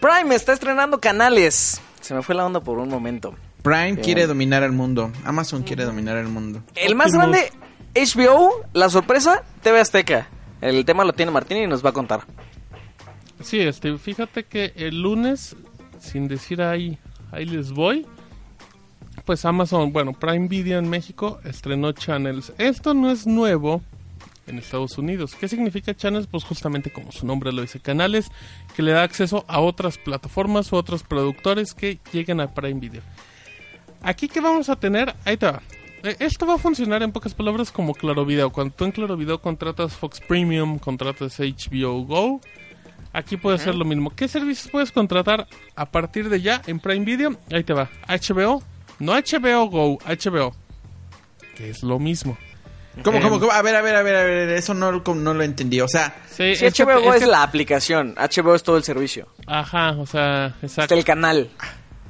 Prime está estrenando canales. Se me fue la onda por un momento. Prime quiere dominar el mundo. Amazon quiere dominar el mundo. El más grande, HBO, la sorpresa, TV Azteca. El tema lo tiene Martín y nos va a contar. Sí, este, fíjate que el lunes, sin decir ahí, ahí les voy, pues Amazon, bueno, Prime Video en México estrenó Channels. Esto no es nuevo en Estados Unidos. ¿Qué significa Channels? Pues justamente como su nombre lo dice, canales que le da acceso a otras plataformas o otros productores que lleguen a Prime Video. Aquí que vamos a tener, ahí te va. Eh, Esto va a funcionar en pocas palabras como Claro Video. Cuando tú en Claro Video contratas Fox Premium, contratas HBO Go, aquí puede ser lo mismo. ¿Qué servicios puedes contratar a partir de ya en Prime Video? Ahí te va. HBO, no HBO Go, HBO, que es lo mismo. ¿Cómo, Eh, cómo, cómo? A ver, a ver, a ver, a ver. Eso no, no lo entendí. O sea, Sí, Sí, es que- HBO es es que- la aplicación. HBO es todo el servicio. Ajá, o sea, exacto. Está el canal.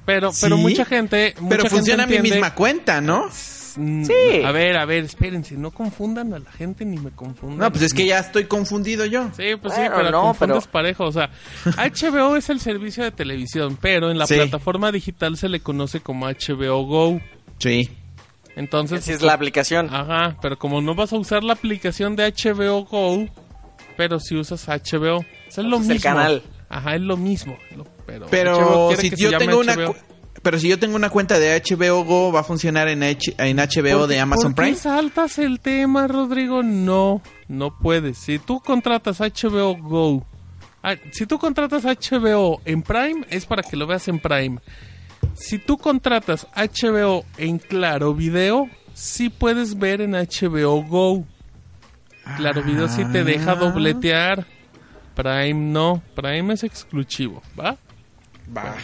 Pero, pero ¿Sí? mucha gente. mucha pero gente funciona a mi entiende- misma cuenta, ¿no? Mm, Sí. A ver, a ver, espérense, no confundan a la gente ni me confundan. No, pues es que ya estoy confundido yo. Sí, pues sí, pero no, confundes pero- parejo. O sea, HBO es el servicio de televisión, pero en la Sí. plataforma digital se le conoce como HBO Go. Sí. Entonces, Así es la aplicación. Ajá, pero como no vas a usar la aplicación de HBO Go, pero si usas HBO, es lo mismo. el canal. Ajá, es lo mismo. pero Pero si yo tengo una pero si yo tengo una cuenta de HBO Go, ¿va a funcionar en, H- en HBO ¿Por de Amazon ¿por qué Prime? saltas el tema, Rodrigo? No, no puedes. Si tú contratas HBO Go, ah, si tú contratas HBO en Prime, es para que lo veas en Prime. Si tú contratas HBO en Claro Video, sí puedes ver en HBO Go. Claro Video sí te deja Ah. dobletear. Prime no, Prime es exclusivo, ¿va? Va.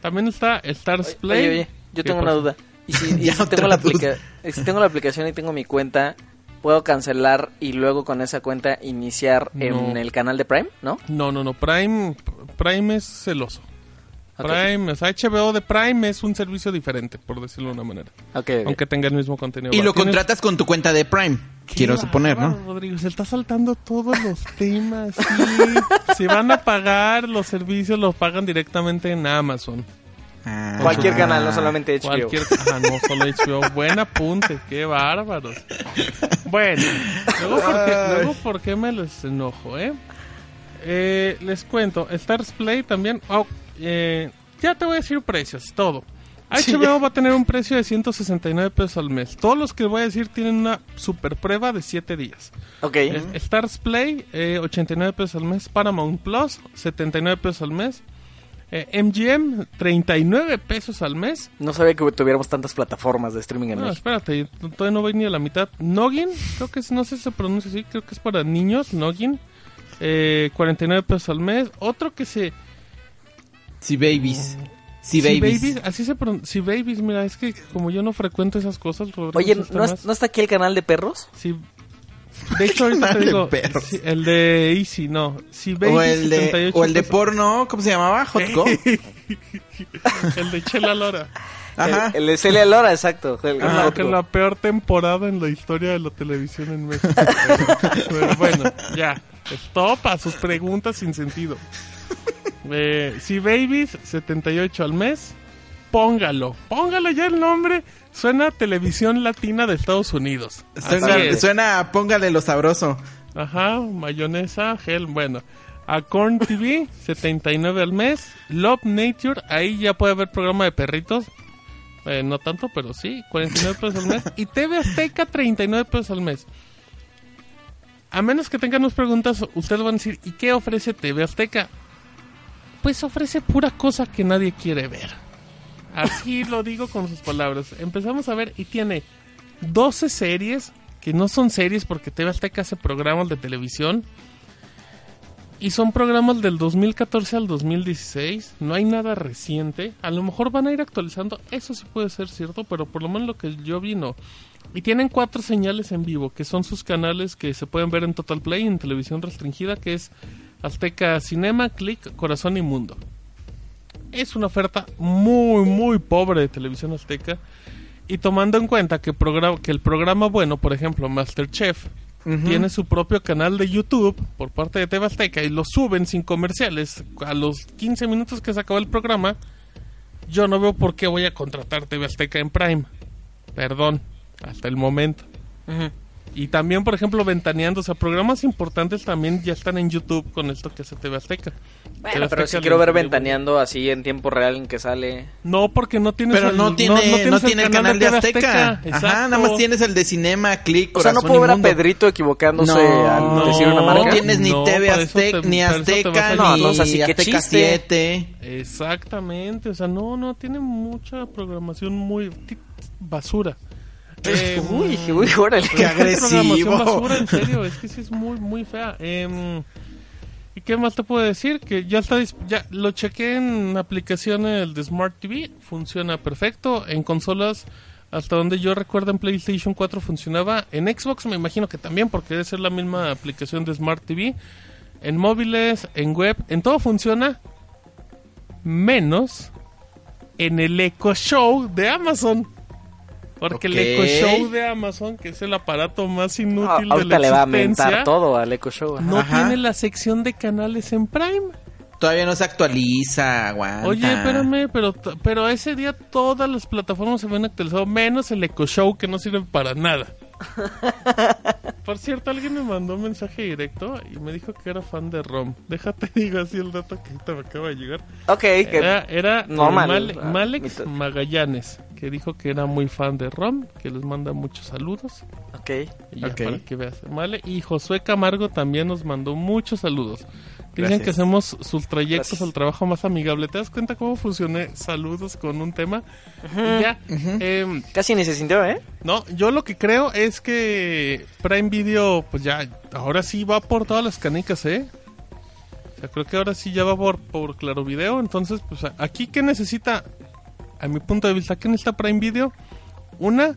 También está Stars Play. Oye, oye, yo ¿Qué tengo una duda. ¿Y si, y tengo la aplica- si tengo la aplicación y tengo mi cuenta, ¿puedo cancelar y luego con esa cuenta iniciar en el canal de Prime? ¿No? No, no, no, Prime, Prime es celoso. Prime, o sea, HBO de Prime es un servicio diferente, por decirlo de una manera. Ok, ok. Aunque tenga el mismo contenido. Y lo tienes- contratas con tu cuenta de Prime. Quiero suponer, ¿no? Rodrigo, se está saltando todos los temas. Sí. si van a pagar los servicios, los pagan directamente en Amazon. Ah. Cualquier canal, no solamente HBO. Cualquier. Ah, no, solo HBO. Buen apunte, qué bárbaros. Bueno, luego por qué, Ay. luego por qué me les enojo, ¿eh? Eh, Les cuento, Stars Play también. oh, eh, ya te voy a decir precios, todo. HBO va a tener un precio de 169 pesos al mes. Todos los que voy a decir tienen una super prueba de 7 días. Ok. Es- Stars Play, eh, 89 pesos al mes. Paramount Plus, 79 pesos al mes. Eh, MGM, 39 pesos al mes. No sabía que tuviéramos tantas plataformas de streaming en No, México. espérate, todavía no voy ni a la mitad. Noggin, creo que es, no sé si se pronuncia así, creo que es para niños, Noggin. Eh, 49 pesos al mes. Otro que se... Sí, babies. Si babies. así se pronuncia. Si Babies, mira, es que como yo no frecuento esas cosas, Rodrigo, Oye, ¿no, temas- ¿no está aquí el canal de perros? Sí. De hecho, ahorita te de digo, perros. sí, el de Easy, no. Si Babies, O el, de, 78 o el de porno, ¿cómo se llamaba? Hot Go. El de Chela Lora. Ajá. El, el de Celia Lora, exacto. El- Ajá, que es la peor temporada en la historia de la televisión en México. Pero, pero bueno, ya. Stop a sus preguntas sin sentido. Eh, si Babies, 78 al mes, póngalo. Póngalo ya el nombre. Suena a televisión latina de Estados Unidos. Suena, es. suena a póngale lo sabroso. Ajá, mayonesa, gel, bueno. A Corn TV, 79 al mes. Love Nature, ahí ya puede haber programa de perritos. Eh, no tanto, pero sí, 49 pesos al mes. Y TV Azteca, 39 pesos al mes. A menos que tengan unas preguntas, ustedes van a decir, ¿y qué ofrece TV Azteca? Pues ofrece pura cosa que nadie quiere ver. Así lo digo con sus palabras. Empezamos a ver y tiene 12 series, que no son series porque TV Azteca hace programas de televisión. Y son programas del 2014 al 2016. No hay nada reciente. A lo mejor van a ir actualizando. Eso sí puede ser cierto, pero por lo menos lo que yo vi no. Y tienen cuatro señales en vivo, que son sus canales que se pueden ver en Total Play, en televisión restringida, que es Azteca Cinema, Click, Corazón y Mundo. Es una oferta muy, muy pobre de televisión azteca. Y tomando en cuenta que, el programa bueno, por ejemplo, Masterchef, tiene su propio canal de YouTube por parte de TV Azteca y lo suben sin comerciales a los 15 minutos que se acabó el programa, yo no veo por qué voy a contratar TV Azteca en Prime. Perdón, hasta el momento. Y también, por ejemplo, ventaneando, o sea, programas importantes también ya están en YouTube con esto que hace TV Azteca. Bueno, TV pero Azteca si quiero ver ventaneando así en tiempo real en que sale. No, porque no tienes Pero el- no tiene, no, tienes tiene el canal de TV Azteca. Ajá, nada más tienes el de Cinema, Click, O sea, no puedo ver a. Pedrito equivocándose No, al no, decir una No marca. tienes ni No, TV te- Azteca, ni te vas Azteca, ni No, no, o sea, sí, Azteca chiste. 7. Exactamente, o sea, no, no, tiene mucha programación muy basura. Eh, Uy, uy, órale. Qué agresivo. basura, en serio, es que sí es muy, muy fea. Em, ¿Y qué más te puedo decir? Que ya está, ya lo chequé en aplicaciones de Smart TV, funciona perfecto. En consolas, hasta donde yo recuerdo en PlayStation 4 funcionaba. En Xbox me imagino que también, porque debe ser la misma aplicación de Smart TV. En móviles, en web, en todo funciona. Menos en el Echo Show de Amazon. Porque Ok. el Echo Show de Amazon, que es el aparato más Ah, inútil de ahorita la le va a existencia, mentar todo al Echo Show. no Ajá. tiene la sección de canales en Prime. Todavía no se actualiza, aguanta. Oye, espérame, pero, pero ese día todas las plataformas se ven actualizadas, menos el Echo Show que no sirve para nada. Por cierto, alguien me mandó un mensaje directo y me dijo que era fan de ROM. Déjate digo así el dato que ahorita me acaba de llegar. Ok, que Era, era normal, Male- ah, Malex. Magallanes, que dijo que era muy fan de ROM, que les manda muchos saludos. ok. Y ya, Ok. para que veas. Vale. Y Josué Camargo también nos mandó muchos saludos. Dicen Gracias. que hacemos sus trayectos Gracias. al trabajo más amigable. ¿Te das cuenta cómo funcioné saludos con un tema? Y ya. em, Casi ni se sintió, ¿eh? no, yo lo que creo es que Prime Video, pues ya, ahora sí va por todas las canicas, ¿eh? O sea, creo que ahora sí ya va por, por Claro Video. Entonces, pues aquí, ¿qué necesita? A mi punto de vista, ¿qué necesita Prime Video? Una,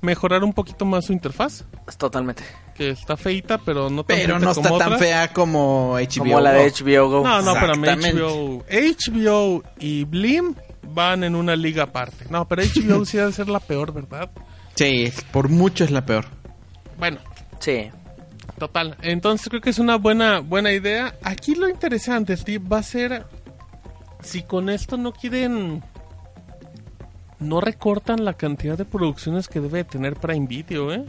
mejorar un poquito más su interfaz Totalmente. que está feita, pero no tan Pero no como está tan otras. fea como HBO. Como la de HBO Go. No, no, pero Exactamente. HBO, HBO y Blim van en una liga aparte. No, pero HBO sí debe ser la peor, ¿verdad? Sí, por mucho es la peor. Bueno, Sí. total. Entonces creo que es una buena buena idea. Aquí lo interesante, Steve, va a ser si con esto no quieren no recortan la cantidad de producciones que debe tener Prime Video, ¿eh?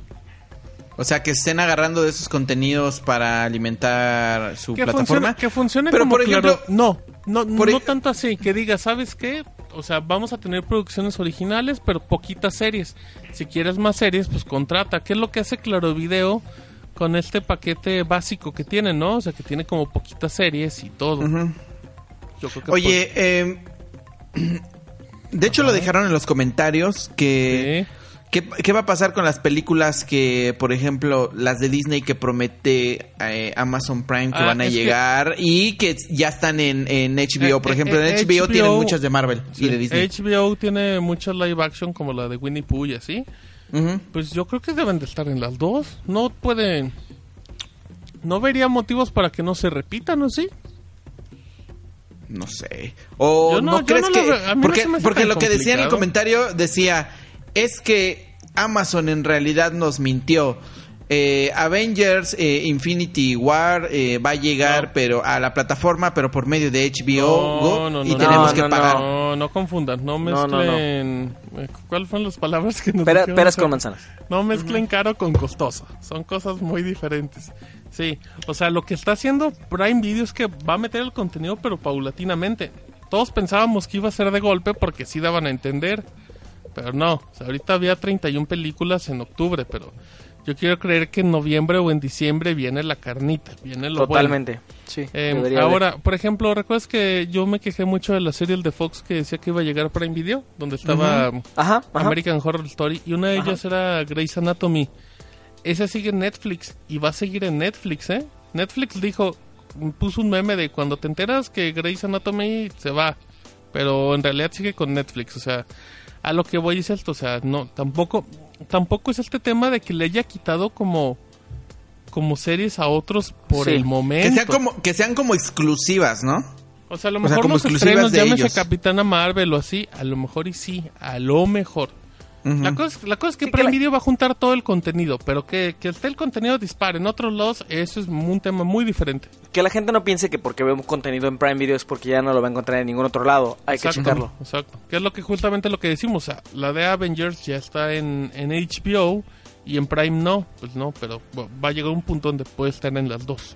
O sea, que estén agarrando de esos contenidos para alimentar su que plataforma. funcione, que funcione Pero, como por ejemplo, claro- no no por no ej- tanto así que diga sabes qué o sea vamos a tener producciones originales pero poquitas series si quieres más series pues contrata qué es lo que hace Claro Video con este paquete básico que tiene no o sea que tiene como poquitas series y todo. Yo creo que Oye, eh, de hecho lo dejaron en los comentarios que... sí. ¿Qué, qué va a pasar con las películas que, por ejemplo, las de Disney que promete eh, Amazon Prime que Ah, van a que- llegar y que ya están en, en HBO? Eh, por eh, ejemplo, en eh, HBO, tienen HBO muchas de Marvel y de Disney. HBO tiene muchas live action como la de Winnie Pooh y así. Pues yo creo que deben de estar en las dos. No pueden. No vería motivos para que no se repitan, ¿no? Sí. No sé. O Yo no- no, yo crees no que... no porque lo que decía en el comentario decía, es que Amazon en realidad nos mintió. Eh, Avengers eh, Infinity War eh, va a llegar No. pero a la plataforma pero por medio de HBO Go, no, no, y no, tenemos no, que no, pagar. No, no confundan. No No, no, no. mezclen. eh, ¿Cuáles fueron las palabras que nos Pera- peras con manzanas. No mezclen caro con costoso. Son cosas muy diferentes. Sí, o sea, lo que está haciendo Prime Video es que va a meter el contenido, pero paulatinamente. Todos pensábamos que iba a ser de golpe porque sí daban a entender. Pero no, o sea, ahorita había 31 películas en octubre, pero yo quiero creer que en noviembre o en diciembre viene la carnita, viene lo bueno. Totalmente. Sí. Eh, de. ahora, por ejemplo, ¿recuerdas que yo me quejé mucho de la serie de Fox que decía que iba a llegar Prime Video? Donde estaba Ajá, ajá. American Horror Story y una de ellas era Grey's Anatomy. Esa sigue en Netflix y va a seguir en Netflix, ¿eh? Netflix dijo, puso un meme de cuando te enteras que Grey's Anatomy se va, pero en realidad sigue con Netflix, o sea, a lo que voy es esto, o sea, no, tampoco, tampoco es este tema de que le haya quitado como como series a otros por Sí. el momento. Que sean como, que sean como exclusivas, ¿no? O sea, a lo O sea, mejor como los exclusivas estrenos, de llámese ellos. Capitana Marvel o así, a lo mejor y sí, a lo mejor. La, cosa, es- la cosa es que Sí, que Prime la- Video va a juntar todo el contenido, pero que, que esté el contenido dispare en otros lados, eso es un tema muy diferente. Que la gente no piense que porque ve un contenido en Prime Video es porque ya no lo va a encontrar en ningún otro lado. Hay que checarlo. Exacto. Que es lo que justamente lo que decimos, o sea, la de Avengers ya está en, en HBO y en Prime no, pues no, pero bueno, va a llegar un punto donde puede estar en las dos.